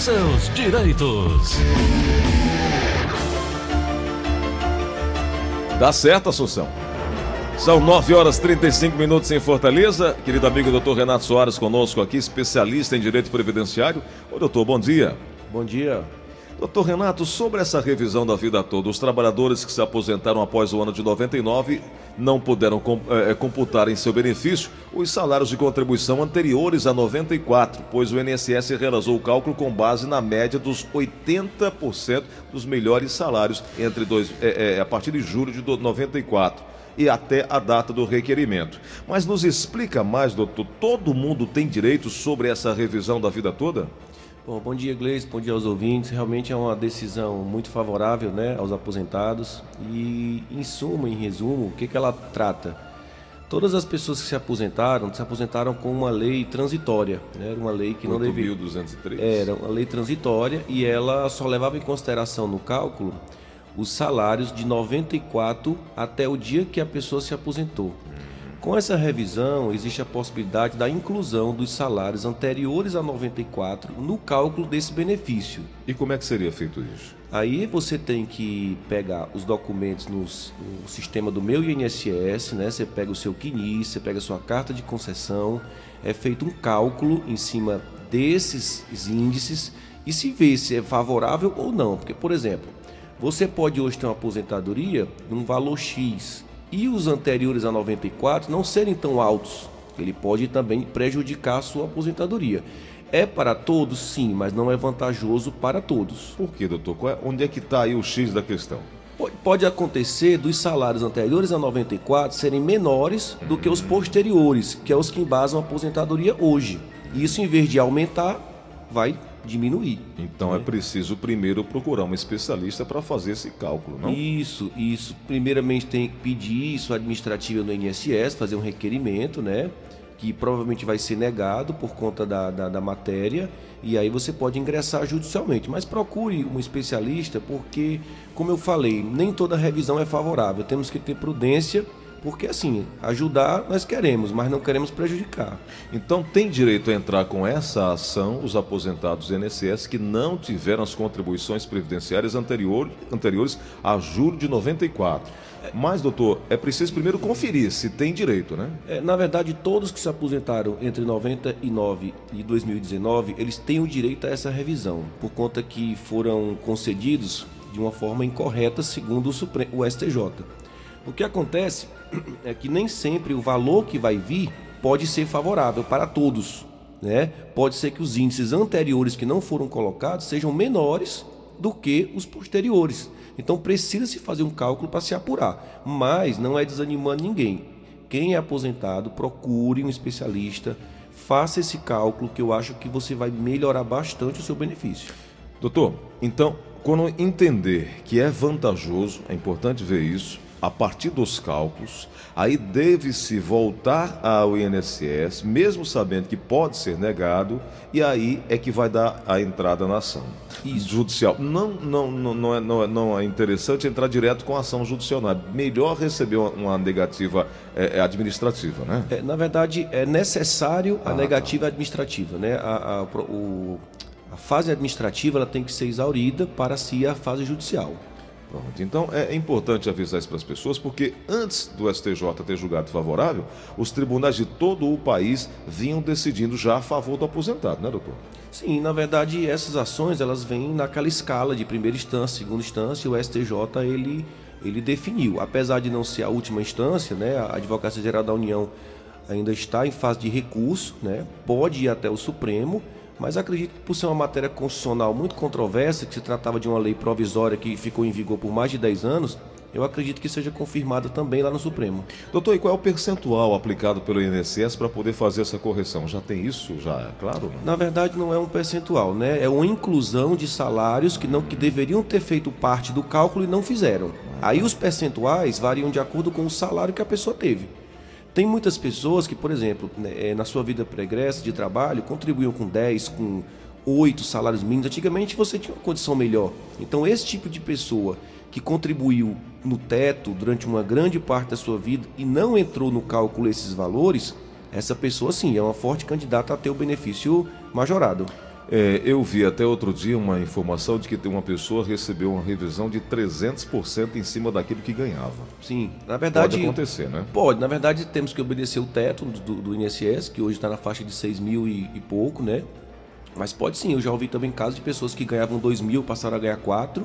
seus direitos. Dá certo, Assunção. São 9 horas e 35 minutos em Fortaleza. Querido amigo doutor Renato Soares conosco aqui, especialista em direito previdenciário. Ô doutor, bom dia. Bom dia. Doutor Renato, sobre essa revisão da vida toda, os trabalhadores que se aposentaram após o ano de 99 não puderam é, computar em seu benefício os salários de contribuição anteriores a 94, pois o INSS realizou o cálculo com base na média dos 80% dos melhores salários entre dois, é, é, a partir de julho de 94 e até a data do requerimento. Mas nos explica mais, doutor, todo mundo tem direito sobre essa revisão da vida toda? Bom, bom dia, Gleice, bom dia aos ouvintes. Realmente é uma decisão muito favorável né, aos aposentados. E, em suma, em resumo, o que, que ela trata? Todas as pessoas que se aposentaram, se aposentaram com uma lei transitória. Né? Era uma lei que não devia. 8.203? Era uma lei transitória e ela só levava em consideração no cálculo os salários de 94 até o dia que a pessoa se aposentou. Com essa revisão, existe a possibilidade da inclusão dos salários anteriores a 94 no cálculo desse benefício. E como é que seria feito isso? Aí você tem que pegar os documentos no, no sistema do meu INSS, né? Você pega o seu CNIS, você pega a sua carta de concessão, é feito um cálculo em cima desses índices e se vê se é favorável ou não. Porque, por exemplo, você pode hoje ter uma aposentadoria num valor X e os anteriores a 94 não serem tão altos. Ele pode também prejudicar a sua aposentadoria. É para todos, sim, mas não é vantajoso para todos. Por que, doutor? É, onde é que está aí o X da questão? Pode acontecer dos salários anteriores a 94 serem menores do que os posteriores, que é os que embasam a aposentadoria hoje. Isso, em vez de aumentar, vai diminuir. Então é né? preciso primeiro procurar um especialista para fazer esse cálculo, não? Isso, isso. Primeiramente tem que pedir isso administrativa no INSS, fazer um requerimento, né? Que provavelmente vai ser negado por conta da, da, da matéria, e aí você pode ingressar judicialmente. Mas procure um especialista, porque, como eu falei, nem toda revisão é favorável. Temos que ter prudência porque assim, ajudar nós queremos, mas não queremos prejudicar. Então tem direito a entrar com essa ação os aposentados do INSS que não tiveram as contribuições previdenciárias anterior, anteriores a julho de 94. Mas, doutor, é preciso primeiro conferir se tem direito, né? É, na verdade, todos que se aposentaram entre 99 e 2019, eles têm o direito a essa revisão, por conta que foram concedidos de uma forma incorreta, segundo o, Supremo, o STJ. O que acontece é que nem sempre o valor que vai vir pode ser favorável para todos. Né? Pode ser que os índices anteriores que não foram colocados sejam menores do que os posteriores. Então precisa se fazer um cálculo para se apurar. Mas não é desanimando ninguém. Quem é aposentado, procure um especialista, faça esse cálculo que eu acho que você vai melhorar bastante o seu benefício. Doutor, então, quando entender que é vantajoso, é importante ver isso, a partir dos cálculos, aí deve-se voltar ao INSS, mesmo sabendo que pode ser negado, e aí é que vai dar a entrada na ação Isso. judicial. Não, não, não, não, é, não, é, não é interessante entrar direto com a ação judicial, é melhor receber uma, uma negativa é, é administrativa, né? É, na verdade, é necessário a ah, negativa tá. administrativa, né? A, a, o, a fase administrativa ela tem que ser exaurida para si a fase judicial. Pronto. Então é importante avisar isso para as pessoas, porque antes do STJ ter julgado favorável, os tribunais de todo o país vinham decidindo já a favor do aposentado, né, doutor? Sim, na verdade essas ações elas vêm naquela escala de primeira instância, segunda instância, e o STJ ele, ele definiu. Apesar de não ser a última instância, né, a Advocacia Geral da União ainda está em fase de recurso, né, pode ir até o Supremo mas acredito que por ser uma matéria constitucional muito controversa, que se tratava de uma lei provisória que ficou em vigor por mais de 10 anos, eu acredito que seja confirmada também lá no Supremo. Doutor, e qual é o percentual aplicado pelo INSS para poder fazer essa correção? Já tem isso, já é claro? Na verdade, não é um percentual, né? É uma inclusão de salários que não que deveriam ter feito parte do cálculo e não fizeram. Aí os percentuais variam de acordo com o salário que a pessoa teve. Tem muitas pessoas que, por exemplo, né, é, na sua vida pregressa de trabalho, contribuíam com 10, com 8 salários mínimos. Antigamente você tinha uma condição melhor. Então, esse tipo de pessoa que contribuiu no teto durante uma grande parte da sua vida e não entrou no cálculo esses valores, essa pessoa sim é uma forte candidata a ter o benefício majorado. É, eu vi até outro dia uma informação de que uma pessoa recebeu uma revisão de 300% em cima daquilo que ganhava. Sim, na verdade. Pode acontecer, né? Pode. Na verdade, temos que obedecer o teto do, do INSS, que hoje está na faixa de 6 mil e, e, pouco, né? Mas pode sim. Eu já ouvi também casos de pessoas que ganhavam 2 mil, passaram a ganhar 4.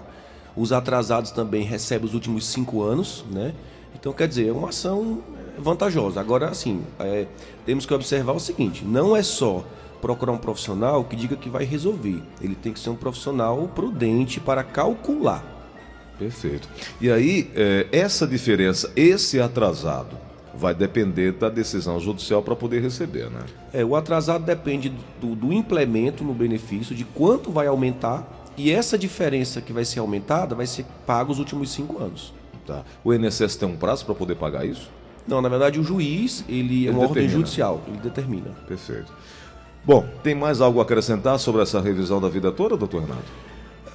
Os atrasados também recebem os últimos 5 anos, né? Então, quer dizer, é uma ação vantajosa. Agora, assim, é, temos que observar o seguinte: não é só procurar um profissional que diga que vai resolver. Ele tem que ser um profissional prudente para calcular. Perfeito. E aí, é, essa diferença, esse atrasado, vai depender da decisão judicial para poder receber, né? É, o atrasado depende do, do, implemento no benefício, de quanto vai aumentar, e essa diferença que vai ser aumentada vai ser paga os últimos cinco anos. Tá. O INSS tem um prazo para poder pagar isso? Não, na verdade o juiz, ele, ele é uma determina. ordem judicial, ele determina. Perfeito. Bom, tem mais algo a acrescentar sobre essa revisão da vida toda, doutor Renato?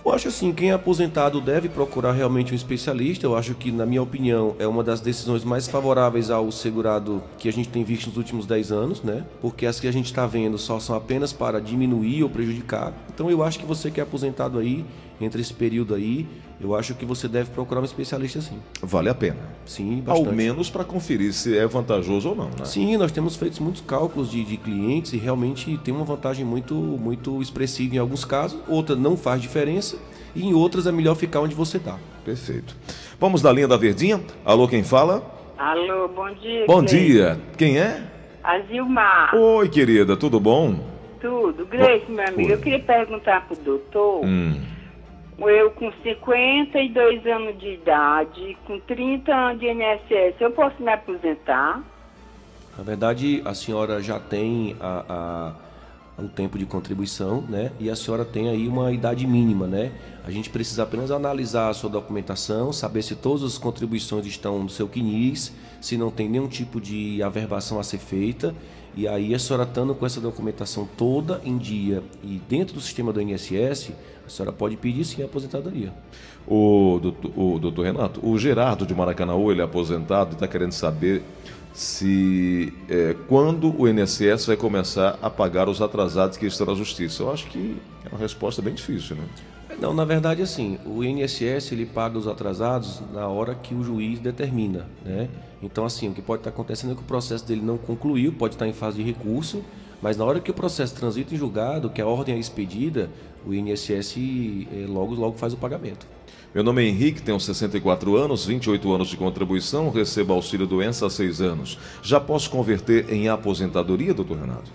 Eu acho assim, quem é aposentado deve procurar realmente um especialista. Eu acho que, na minha opinião, é uma das decisões mais favoráveis ao segurado que a gente tem visto nos últimos 10 anos, né? Porque as que a gente está vendo só são apenas para diminuir ou prejudicar. Então eu acho que você que é aposentado aí, entre esse período aí, eu acho que você deve procurar um especialista sim. Vale a pena. Sim, bastante. Ao menos para conferir se é vantajoso ou não, né? Sim, nós temos feito muitos cálculos de, de, clientes e realmente tem uma vantagem muito, muito expressiva em alguns casos, outra não faz diferença e em outras é melhor ficar onde você está. Perfeito. Vamos da linha da Verdinha. Alô, quem fala? Alô, bom dia. Bom Gleice. dia. Quem é? A Zilmar. Oi, querida, tudo bom? Tudo. Grace, meu amigo, Oi. eu queria perguntar pro doutor. Hum eu com 52 anos de idade, com 30 anos de INSS, eu posso me aposentar? Na verdade, a senhora já tem a, a, o tempo de contribuição, né? E a senhora tem aí uma idade mínima, né? A gente precisa apenas analisar a sua documentação, saber se todas as contribuições estão no seu CNIS, se não tem nenhum tipo de averbação a ser feita. E aí a senhora estando com essa documentação toda em dia e dentro do sistema do INSS, a senhora pode pedir sim a aposentadoria. O doutor, o doutor Renato, o Gerardo de Maracanãú, ele é aposentado e está querendo saber se é, quando o INSS vai começar a pagar os atrasados que estão na justiça. Eu acho que é uma resposta bem difícil, né? Não, na verdade, assim, o INSS ele paga os atrasados na hora que o juiz determina, né? Então, assim, o que pode estar acontecendo é que o processo dele não concluiu, pode estar em fase de recurso, mas na hora que o processo transita em julgado, que a ordem é expedida, o INSS eh, logo, logo faz o pagamento. Meu nome é Henrique, tenho 64 anos, 28 anos de contribuição, recebo auxílio doença há 6 anos. Já posso converter em aposentadoria, doutor Renato?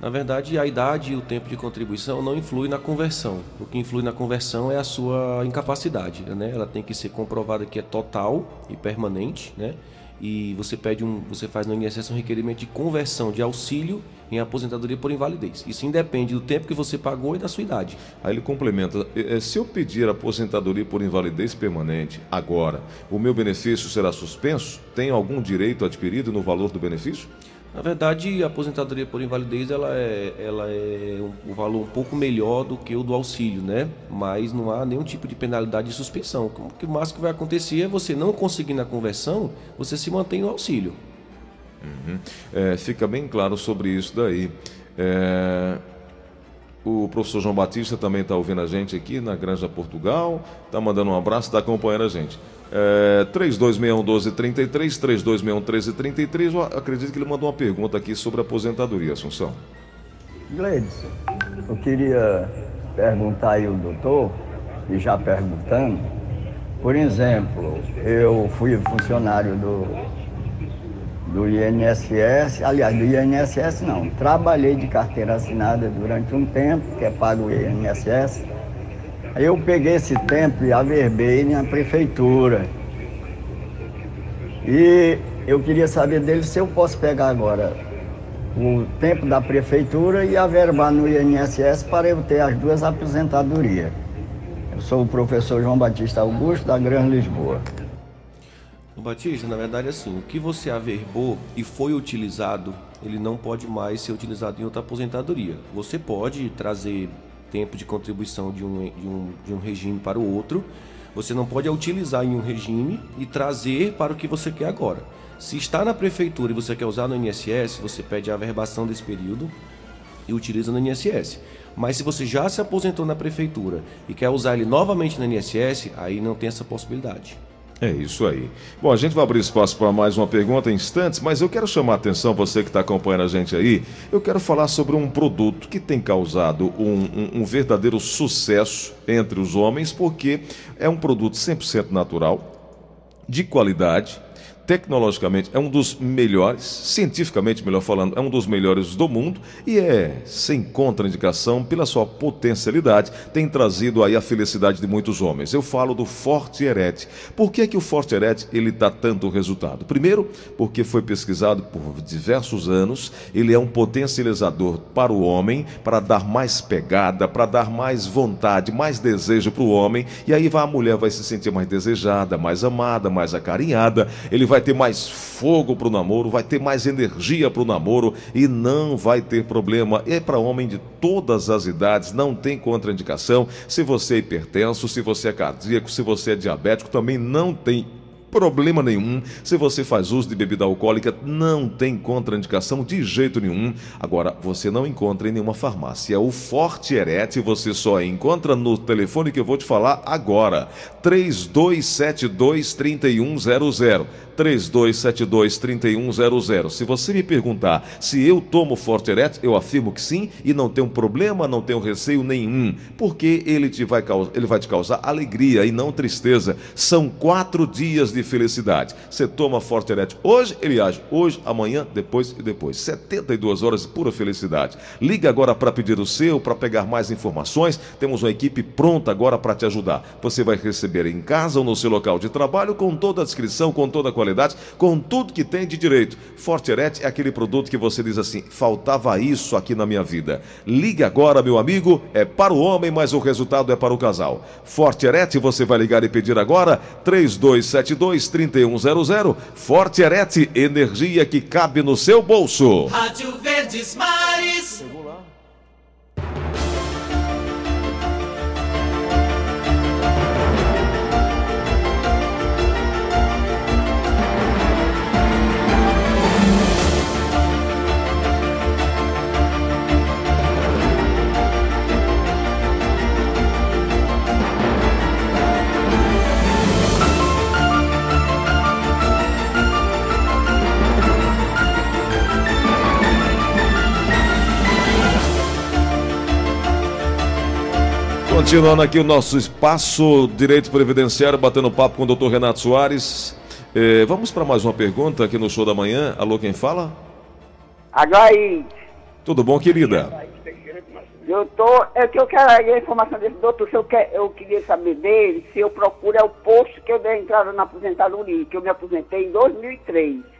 Na verdade, a idade e o tempo de contribuição não influi na conversão. O que influi na conversão é a sua incapacidade, né? Ela tem que ser comprovada que é total e permanente, né? E você pede um, você faz no INSS um requerimento de conversão de auxílio em aposentadoria por invalidez. Isso independe do tempo que você pagou e da sua idade. Aí ele complementa: se eu pedir aposentadoria por invalidez permanente agora, o meu benefício será suspenso? Tem algum direito adquirido no valor do benefício? Na verdade, a aposentadoria por invalidez ela é, ela é um, um, valor um pouco melhor do que o do auxílio, né? Mas não há nenhum tipo de penalidade de suspensão. O que máximo que vai acontecer é você não conseguir na conversão, você se mantém no auxílio. Uhum. É, fica bem claro sobre isso daí. É, o professor João Batista também está ouvindo a gente aqui na Granja Portugal, está mandando um abraço, está acompanhando a gente. É, 3261-1233, 3261-1333. Eu acredito que ele mandou uma pergunta aqui sobre aposentadoria, Assunção. Gleides, eu queria perguntar aí ao doutor, e já perguntando, por exemplo, eu fui funcionário do, do INSS, aliás, do INSS não, trabalhei de carteira assinada durante um tempo, que é pago o INSS, Aí eu peguei esse tempo e averbei na prefeitura. E eu queria saber dele se eu posso pegar agora o tempo da prefeitura e averbar no INSS para eu ter as duas aposentadorias. Eu sou o professor João Batista Augusto, da Grande Lisboa. Batista, na verdade, assim, o que você averbou e foi utilizado, ele não pode mais ser utilizado em outra aposentadoria. Você pode trazer tempo de contribuição de um, de um, de um regime para o outro, você não pode utilizar em um regime e trazer para o que você quer agora. Se está na prefeitura e você quer usar no INSS, você pede a averbação desse período e utiliza no INSS. Mas se você já se aposentou na prefeitura e quer usar ele novamente no INSS, aí não tem essa possibilidade. É isso aí. Bom, a gente vai abrir espaço para mais uma pergunta em instantes, mas eu quero chamar a atenção, você que está acompanhando a gente aí, eu quero falar sobre um produto que tem causado um, um, um verdadeiro sucesso entre os homens, porque é um produto 100% natural, de qualidade, tecnologicamente é um dos melhores, cientificamente melhor falando, é um dos melhores do mundo e é sem contraindicação pela sua potencialidade, tem trazido aí a felicidade de muitos homens. Eu falo do Forte Erete. Por que que o Forte Erete ele dá tanto resultado? Primeiro, porque foi pesquisado por diversos anos, ele é um potencializador para o homem, para dar mais pegada, para dar mais vontade, mais desejo para o homem, e aí a mulher vai se sentir mais desejada, mais amada, mais acarinhada, ele vai vai ter mais fogo para o namoro, vai ter mais energia para o namoro e não vai ter problema. É para homem de todas as idades, não tem contraindicação. Se você é hipertenso, se você é cardíaco, se você é diabético, também não tem problema nenhum. Se você faz uso de bebida alcoólica, não tem contraindicação de jeito nenhum. Agora, você não encontra em nenhuma farmácia. O Forte Erete você só encontra no telefone que eu vou te falar agora. 3272 3100. 3272 3100. Se você me perguntar se eu tomo Forte Erete, eu afirmo que sim e não tenho problema, não tenho receio nenhum, porque ele, te vai, ele vai te causar alegria e não tristeza. São quatro dias de felicidade. Você toma Forte Erete hoje, ele age hoje, amanhã, depois e depois. 72 horas de pura felicidade. Liga agora para pedir o seu, para pegar mais informações. Temos uma equipe pronta agora para te ajudar. Você vai receber em casa ou no seu local de trabalho com toda a descrição, com toda a qualidade, com tudo que tem de direito. Forte Erete é aquele produto que você diz assim: faltava isso aqui na minha vida. Ligue agora, meu amigo. É para o homem, mas o resultado é para o casal. Forte Erete, você vai ligar e pedir agora 3272 3100. Forte Arete, energia que cabe no seu bolso. Rádio Verdes Mares. Continuando aqui o nosso espaço Direito Previdenciário, batendo papo com o doutor Renato Soares. Eh, vamos para mais uma pergunta aqui no show da manhã. Alô, quem fala? Agora Tudo bom, querida? Doutor, é que eu quero a informação desse doutor, se eu, quer, eu queria saber dele, se eu procuro é o posto que eu dei entrada na aposentadoria, que eu me aposentei em 2003.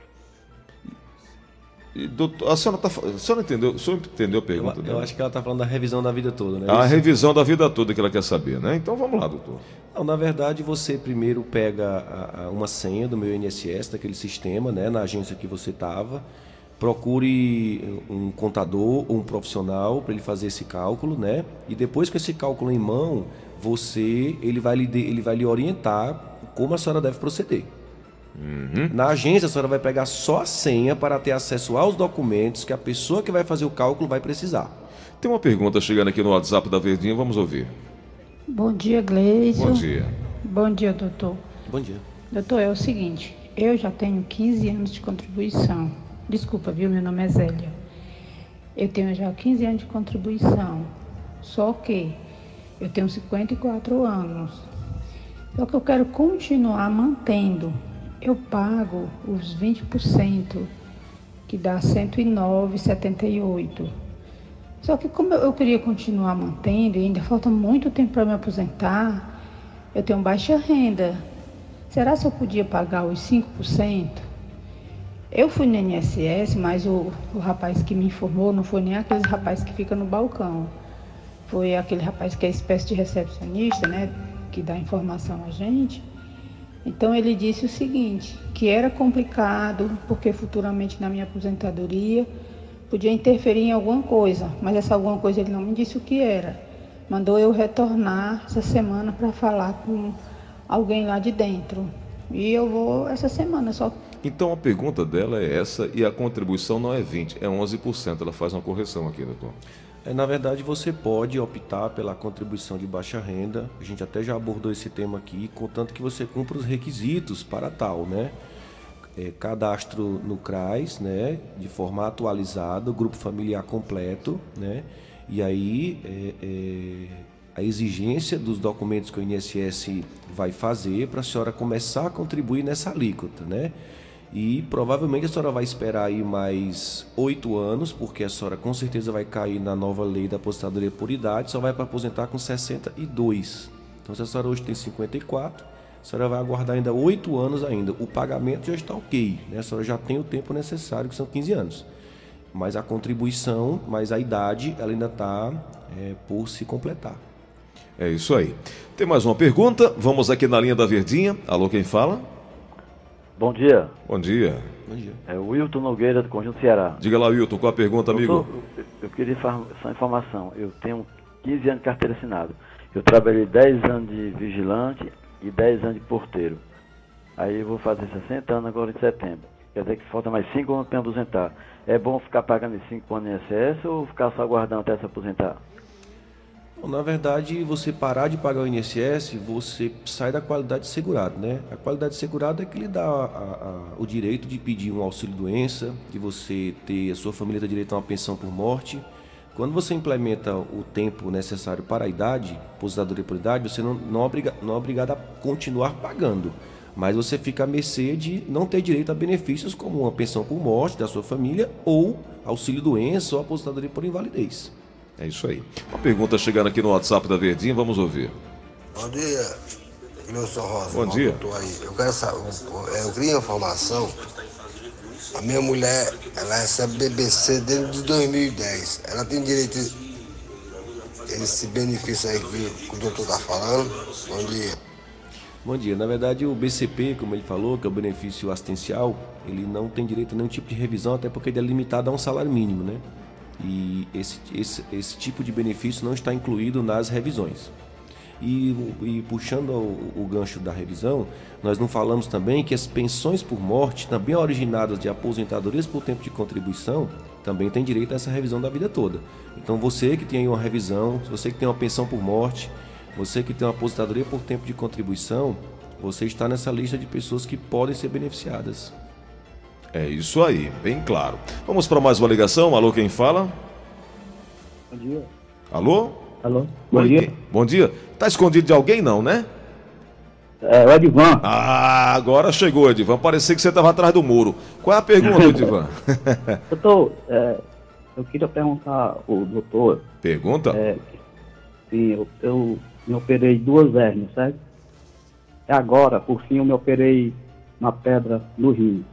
Doutor, a senhora, tá, a senhora entendeu, a senhora entendeu a pergunta? Eu, eu acho que ela está falando da revisão da vida toda, né? A revisão da vida toda que ela quer saber, né? Então vamos lá, doutor. Não, na verdade, você primeiro pega a, a, uma senha do meu INSS, daquele sistema, né? Na agência que você estava. Procure um contador ou um profissional para ele fazer esse cálculo, né? E depois com esse cálculo em mão, você ele vai lhe, ele vai lhe orientar como a senhora deve proceder. Uhum. Na agência, a senhora vai pegar só a senha para ter acesso aos documentos que a pessoa que vai fazer o cálculo vai precisar. Tem uma pergunta chegando aqui no WhatsApp da Verdinha, vamos ouvir. Bom dia, Gleison. Bom dia. Bom dia, doutor. Bom dia. Doutor, é o seguinte, eu já tenho 15 anos de contribuição. Desculpa, viu? Meu nome é Zélia. Eu tenho já 15 anos de contribuição. Só que eu tenho 54 anos. Só que eu quero continuar mantendo eu pago os 20%, que dá 109,78. Só que como eu queria continuar mantendo, e ainda falta muito tempo para me aposentar, eu tenho baixa renda. Será se eu podia pagar os 5%? Eu fui no INSS, mas o, o rapaz que me informou não foi nem aquele rapaz que fica no balcão. Foi aquele rapaz que é espécie de recepcionista, né? Que dá informação a gente. Então ele disse o seguinte, que era complicado, porque futuramente na minha aposentadoria podia interferir em alguma coisa, mas essa alguma coisa ele não me disse o que era. Mandou eu retornar essa semana para falar com alguém lá de dentro. E eu vou essa semana só. Então a pergunta dela é essa e a contribuição não é 20, é 11%. Ela faz uma correção aqui, doutor. É, na verdade, você pode optar pela contribuição de baixa renda. A gente até já abordou esse tema aqui, contanto que você cumpra os requisitos para tal, né? É, cadastro no CRAS, né? De forma atualizada, grupo familiar completo, né? E aí é, é, a exigência dos documentos que o INSS vai fazer para a senhora começar a contribuir nessa alíquota, né? E provavelmente a senhora vai esperar aí mais oito anos, porque a senhora com certeza vai cair na nova lei da aposentadoria por idade, só vai para aposentar com 62. Então se a senhora hoje tem 54, a senhora vai aguardar ainda oito anos ainda. O pagamento já está ok, né? A senhora já tem o tempo necessário, que são 15 anos. Mas a contribuição, mas a idade, ela ainda está é, por se completar. É isso aí. Tem mais uma pergunta. Vamos aqui na linha da Verdinha. Alô, quem fala? Bom dia. Bom dia. Bom dia. É o Wilton Nogueira, do Conjunto Ceará. Diga lá, Wilton, qual a pergunta, amigo? Eu, eu queria essa informação. Eu tenho 15 anos de carteira assinada. Eu trabalhei 10 anos de vigilante e 10 anos de porteiro. Aí eu vou fazer 60 anos agora em setembro. Quer dizer que falta mais 5 anos para me aposentar. É bom ficar pagando 5 anos em INSS ou ficar só aguardando até se aposentar? Na verdade, você parar de pagar o INSS, você sai da qualidade segurada, né? A qualidade segurada é que lhe dá a, a, o direito de pedir um auxílio doença, de você ter a sua família ter direito a uma pensão por morte. Quando você implementa o tempo necessário para a idade, aposentadoria por idade, você não, não, é obriga, não é obrigado a continuar pagando, mas você fica à mercê de não ter direito a benefícios como uma pensão por morte da sua família ou auxílio doença ou aposentadoria por invalidez. É isso aí. Uma pergunta chegando aqui no WhatsApp da Verdinha, vamos ouvir. Bom dia, Wilson Rosa. Bom dia. Aí. Eu, quero saber, eu queria informação. A minha mulher, ela recebe BBC desde 2010. Ela tem direito a esse benefício aí que o doutor está falando. Bom dia. Bom dia. Na verdade, o BCP, como ele falou, que é o benefício assistencial, ele não tem direito a nenhum tipo de revisão, até porque ele é limitado a um salário mínimo, né? E esse, esse, esse tipo de benefício não está incluído nas revisões. E, e puxando o, o, gancho da revisão, nós não falamos também que as pensões por morte, também originadas de aposentadorias por tempo de contribuição, também tem direito a essa revisão da vida toda. Então você que tem uma revisão, você que tem uma pensão por morte, você que tem uma aposentadoria por tempo de contribuição, você está nessa lista de pessoas que podem ser beneficiadas. É isso aí, bem claro. Vamos para mais uma ligação. Alô, quem fala? Bom dia. Alô? Alô? Bom Oi, dia. Quem? Bom dia. Tá escondido de alguém não, né? É, o Edivan. Ah, agora chegou, Edivan. Parecia que você estava atrás do muro. Qual é a pergunta, Edivan? doutor, é, eu queria perguntar ao doutor. Pergunta? É, sim, eu, eu me operei duas hérnias, certo? E agora, por fim, eu me operei uma pedra no rim.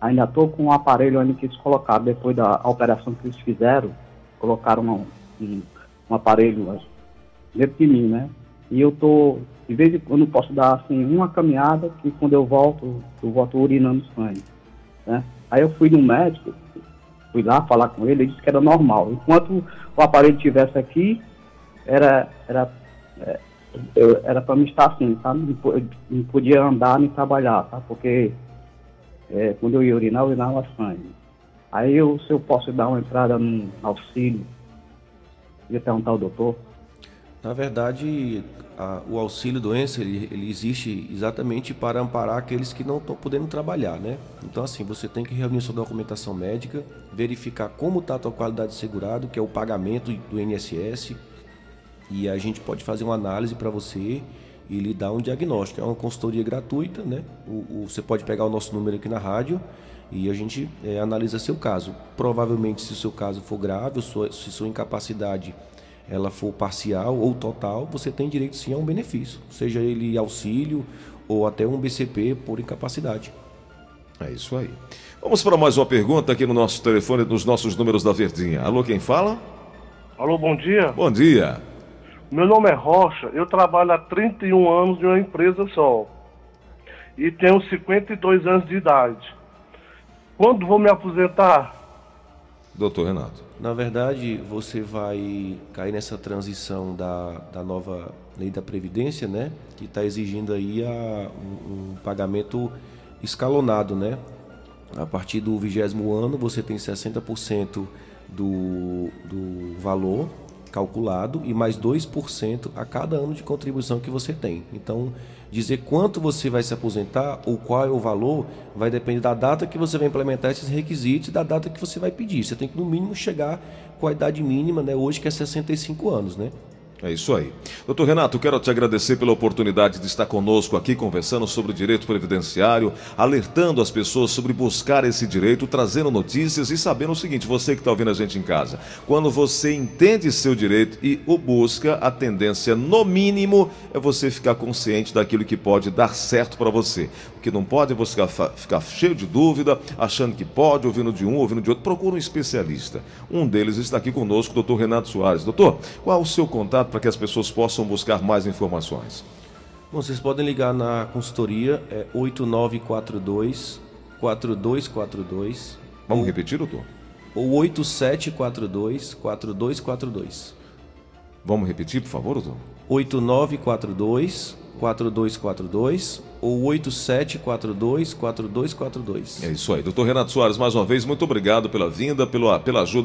Ainda estou com um aparelho que eles colocaram depois da operação que eles fizeram, colocaram um, um, um aparelho dentro de mim, né? E eu tô, de vez em quando, posso dar assim uma caminhada que quando eu volto, eu volto urinando sangue, né? Aí eu fui no médico, fui lá falar com ele, ele disse que era normal. Enquanto o aparelho estivesse aqui, era era é, era para me estar assim, sabe? Não podia andar nem trabalhar, tá? Porque é, quando eu ia urinar, eu urinava sangue. Aí eu, se eu posso dar uma entrada no auxílio, ia perguntar ao doutor. Na verdade, a, o auxílio doença ele, ele, existe exatamente para amparar aqueles que não estão podendo trabalhar, né? Então assim, você tem que reunir sua documentação médica, verificar como está a tua qualidade de segurado, que é o pagamento do INSS, e a gente pode fazer uma análise para você e lhe dá um diagnóstico. É uma consultoria gratuita, né? O, o, você pode pegar o nosso número aqui na rádio e a gente é, analisa seu caso. Provavelmente, se o seu caso for grave, sua, se sua incapacidade ela for parcial ou total, você tem direito sim a um benefício, seja ele auxílio ou até um BCP por incapacidade. É isso aí. Vamos para mais uma pergunta aqui no nosso telefone, nos nossos números da Verdinha. Alô, quem fala? Alô, bom dia. Bom dia. Meu nome é Rocha, eu trabalho há 31 anos em uma empresa só. E tenho 52 anos de idade. Quando vou me aposentar? Doutor Renato. Na verdade, você vai cair nessa transição da, da nova lei da Previdência, né? Que está exigindo aí a, um, um pagamento escalonado, né? A partir do vigésimo ano, você tem 60% do, do valor calculado e mais 2% a cada ano de contribuição que você tem. Então, dizer quanto você vai se aposentar ou qual é o valor vai depender da data que você vai implementar esses requisitos e da data que você vai pedir. Você tem que, no mínimo, chegar com a idade mínima, né, hoje que é 65 anos, né? É isso aí. Doutor Renato, quero te agradecer pela oportunidade de estar conosco aqui conversando sobre o direito previdenciário, alertando as pessoas sobre buscar esse direito, trazendo notícias e sabendo o seguinte: você que está ouvindo a gente em casa, quando você entende seu direito e o busca, a tendência, no mínimo, é você ficar consciente daquilo que pode dar certo para você. O que não pode é você ficar, cheio de dúvida, achando que pode, ouvindo de um, ouvindo de outro. Procura um especialista. Um deles está aqui conosco, doutor Renato Soares. Doutor, qual o seu contato? Para que as pessoas possam buscar mais informações? Bom, vocês podem ligar na consultoria é 8942 4242. Vamos ou, repetir, doutor? Ou 8742 4242. Vamos repetir, por favor, doutor? 8942 4242 ou 8742 4242. É isso aí. Doutor Renato Soares, mais uma vez, muito obrigado pela vinda, pela, pela ajuda.